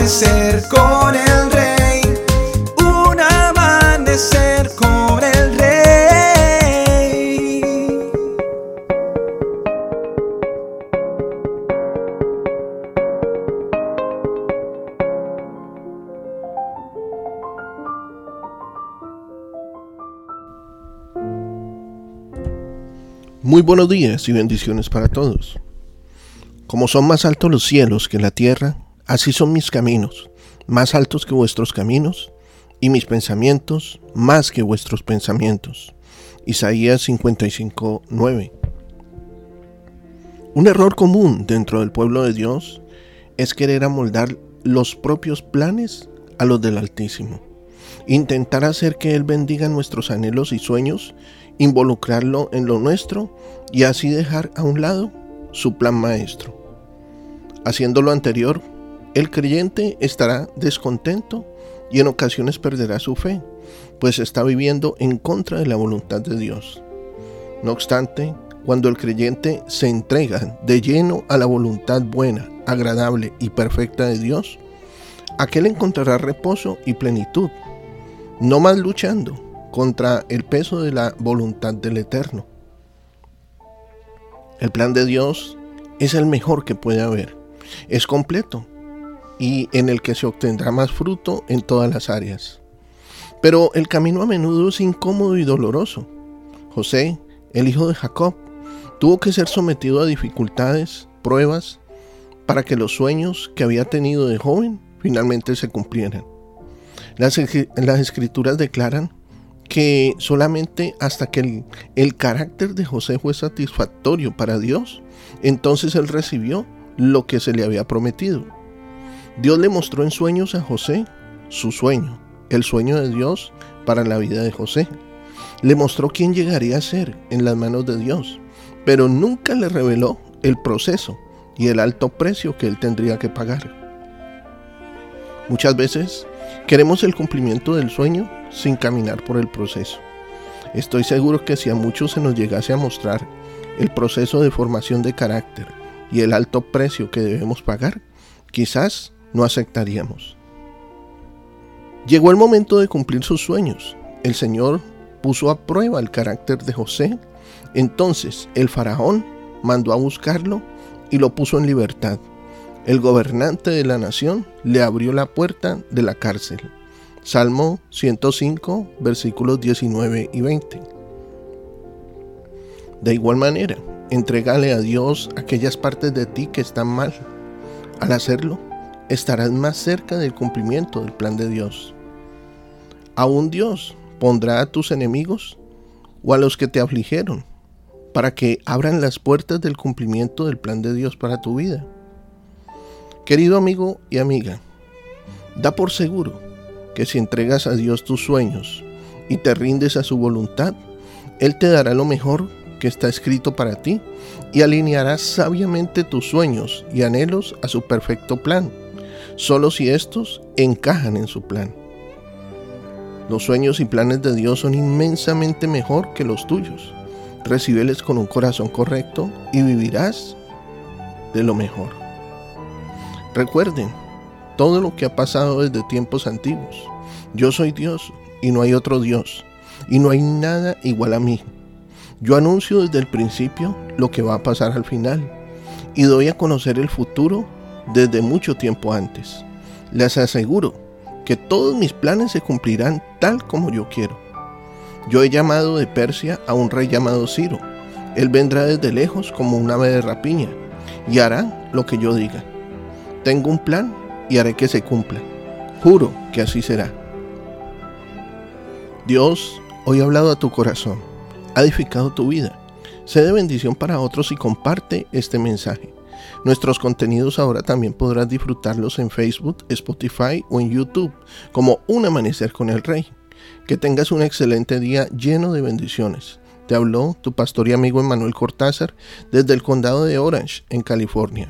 amanecer con el rey, un amanecer con el rey. Muy buenos días y bendiciones para todos. Como son más altos los cielos que la tierra, así son mis caminos, más altos que vuestros caminos, y mis pensamientos más que vuestros pensamientos. Isaías 55, 9. Un error común dentro del pueblo de Dios es querer amoldar los propios planes a los del Altísimo. Intentar hacer que Él bendiga nuestros anhelos y sueños involucrarlo en lo nuestro y así dejar a un lado su plan maestro. Haciendo lo anterior, el creyente estará descontento y en ocasiones perderá su fe, pues está viviendo en contra de la voluntad de Dios. No obstante, cuando el creyente se entrega de lleno a la voluntad buena, agradable y perfecta de Dios, aquel encontrará reposo y plenitud, no más luchando, contra el peso de la voluntad del Eterno. El plan de Dios es el mejor que puede haber. Es completo y en el que se obtendrá más fruto en todas las áreas. Pero el camino a menudo es incómodo y doloroso. José, el hijo de Jacob, tuvo que ser sometido a dificultades, pruebas, para que los sueños que había tenido de joven finalmente se cumplieran. Las, escrituras declaran que solamente hasta que el, carácter de José fue satisfactorio para Dios, entonces él recibió lo que se le había prometido. Dios le mostró en sueños a José su sueño, el sueño de Dios para la vida de José. Le mostró quién llegaría a ser en las manos de Dios, pero nunca le reveló el proceso y el alto precio que él tendría que pagar. Muchas veces queremos el cumplimiento del sueño sin caminar por el proceso. Estoy seguro que si a muchos se nos llegase a mostrar el proceso de formación de carácter y el alto precio que debemos pagar, quizás no aceptaríamos. Llegó el momento de cumplir sus sueños. El Señor puso a prueba el carácter de José. Entonces el faraón mandó a buscarlo y lo puso en libertad. El gobernante de la nación le abrió la puerta de la cárcel. Salmo 105, versículos 19 y 20. De igual manera, entregale a Dios aquellas partes de ti que están mal. Al hacerlo, estarás más cerca del cumplimiento del plan de Dios. Aún Dios pondrá a tus enemigos o a los que te afligieron para que abran las puertas del cumplimiento del plan de Dios para tu vida. Querido amigo y amiga, da por seguro que si entregas a Dios tus sueños y te rindes a su voluntad, Él te dará lo mejor que está escrito para ti y alineará sabiamente tus sueños y anhelos a su perfecto plan, solo si estos encajan en su plan. Los sueños y planes de Dios son inmensamente mejor que los tuyos. Recíbeles con un corazón correcto y vivirás de lo mejor. Recuerden, todo lo que ha pasado desde tiempos antiguos. Yo soy Dios y no hay otro Dios, y no hay nada igual a mí. Yo anuncio desde el principio lo que va a pasar al final, y doy a conocer el futuro desde mucho tiempo antes. Les aseguro que todos mis planes se cumplirán tal como yo quiero. Yo he llamado de Persia a un rey llamado Ciro. Él vendrá desde lejos como un ave de rapiña y hará lo que yo diga. Tengo un plan y haré que se cumpla. Juro que así será. Dios hoy ha hablado a tu corazón, ha edificado tu vida. Sé de bendición para otros y comparte este mensaje. Nuestros contenidos ahora también podrás disfrutarlos en Facebook, Spotify o en YouTube como Un Amanecer con el Rey. Que tengas un excelente día lleno de bendiciones. Te habló tu pastor y amigo Emanuel Cortázar desde el condado de Orange, en California.